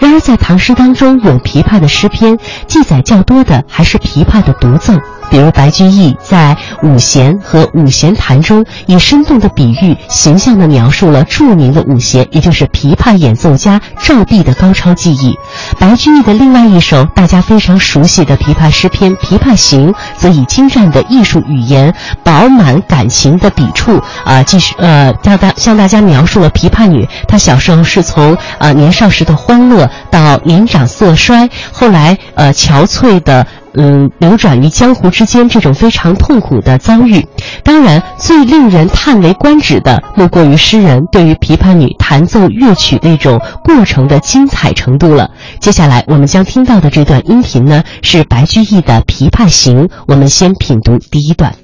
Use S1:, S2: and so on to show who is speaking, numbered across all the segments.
S1: 然而在唐诗当中，有琵琶的诗篇记载较多的还是琵琶的独奏。比如白居易在《五弦》和《五弦弹》中，以生动的比喻，形象地描述了著名的五弦，也就是琵琶演奏家赵璧的高超技艺。白居易的另外一首大家非常熟悉的琵琶诗篇《琵琶行》，则以精湛的艺术语言、饱满感情的笔触，啊，继续呃，向大向大家描述了琵琶女她小时候是从呃年少时的欢乐到年长色衰，后来呃憔悴的。嗯，流转于江湖之间这种非常痛苦的遭遇，当然最令人叹为观止的，莫过于诗人对于琵琶女弹奏乐曲那种过程的精彩程度了。接下来我们将听到的这段音频呢，是白居易的《琵琶行》，我们先品读第一段。
S2: 《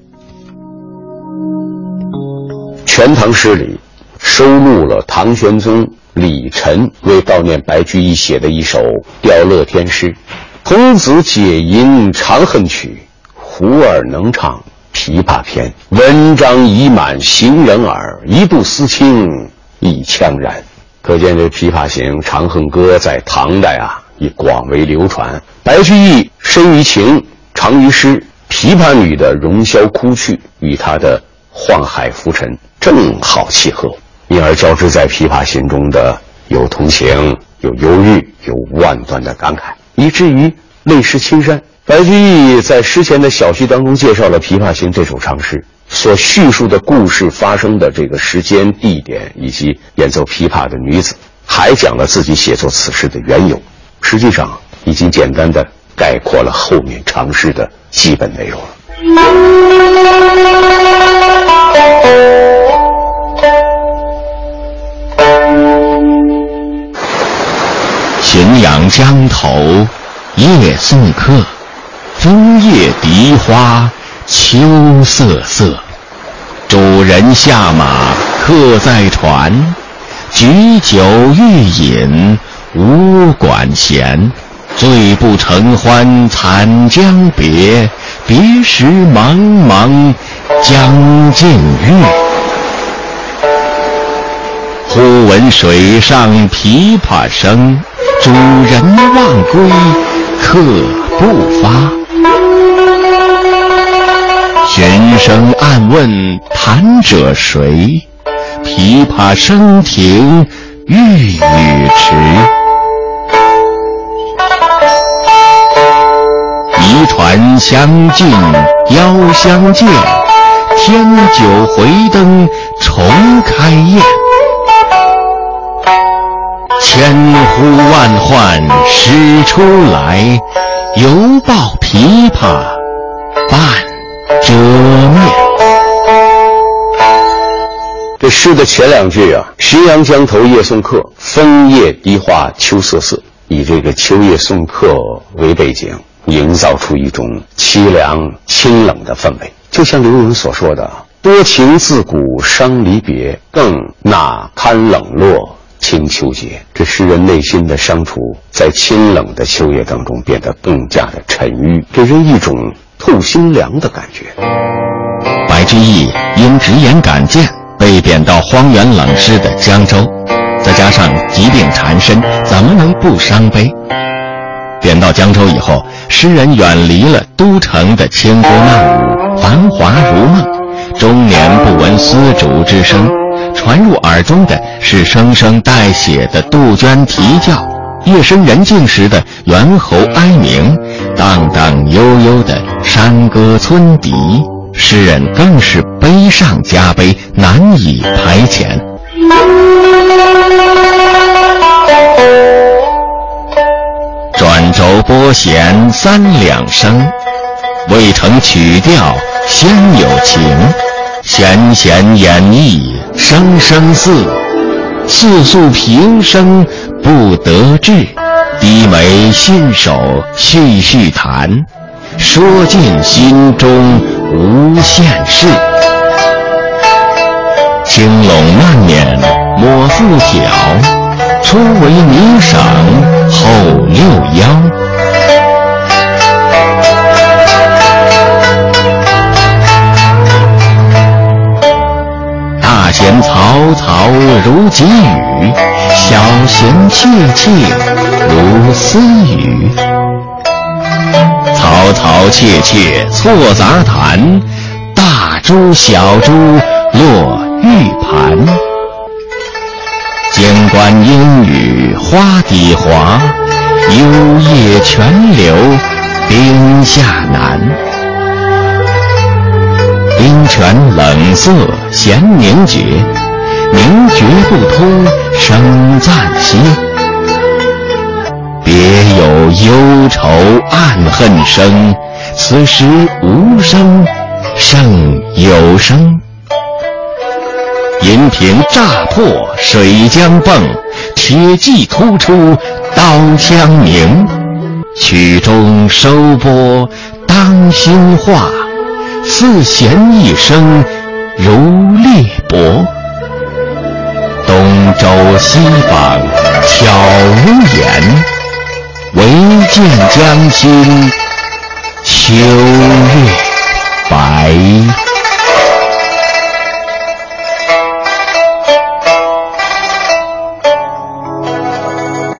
S2: 全唐诗》里收录了唐玄宗李忱为悼念白居易写的一首吊乐天诗。童子解吟长恨曲，胡儿能唱琵琶篇。文章已满行人耳，一度思亲已怆然。可见这《琵琶行》《长恨歌》在唐代啊已广为流传。白居易深于情，长于诗，琵琶女的容销哭去与他的宦海浮沉正好契合，因而交织在《琵琶行》中的有同情，有忧郁，有万端的感慨。以至于泪湿青衫。白居易在诗前的小序当中介绍了《琵琶行》这首长诗，所叙述的故事发生的这个时间、地点以及演奏琵琶的女子，还讲了自己写作此诗的缘由。实际上，已经简单的概括了后面长诗的基本内容了。
S3: 浔阳江头夜送客，枫叶荻花秋瑟瑟。主人下马客在船，举酒欲饮无管弦。醉不成欢惨将别，别时茫茫江浸月。忽闻水上琵琶声。主人忘归客不发，声暗问弹者谁？琵琶声停欲语迟。移船相近邀相见，添酒回灯重开宴。千呼万唤始出来，犹抱琵琶遮面。
S2: 这诗的前两句啊，“浔阳江头夜送客，枫叶荻花秋瑟瑟”，以这个秋夜送客为背景，营造出一种凄凉清冷的氛围。就像刘文所说的：“多情自古伤离别，更哪堪冷落。”清秋节，这诗人内心的伤楚，在清冷的秋夜当中变得更加的沉郁，给人一种透心凉的感觉。
S3: 白居易因直言敢谏被贬到荒原冷湿的江州，再加上疾病缠身，怎么能不伤悲？贬到江州以后，诗人远离了都城的千歌万舞、繁华如梦，终年不闻丝竹之声。传入耳中的是声声带血的杜鹃啼叫，夜深人静时的猿猴哀鸣，荡荡悠悠的山歌村笛，诗人更是悲上加悲，难以排遣。转轴拨弦三两声，未成曲调先有情。弦弦掩抑声声似，似诉平生不得志。低眉信手续续弹，说尽心中无限事。轻拢慢捻抹复挑，初为霓裳后六幺。前草嘈嘈如急雨，小弦切切如私语。嘈嘈切切错杂弹，大珠小珠落玉盘。间关莺语花底滑，幽咽泉流冰下难。冰泉冷涩弦凝绝，凝绝不通声暂歇。别有忧愁暗恨生，此时无声胜有声。银瓶乍破水浆迸，铁骑突出刀枪鸣。曲终收拨当心画，四弦一声如裂帛。东周西舫悄无言，唯见江心秋月白。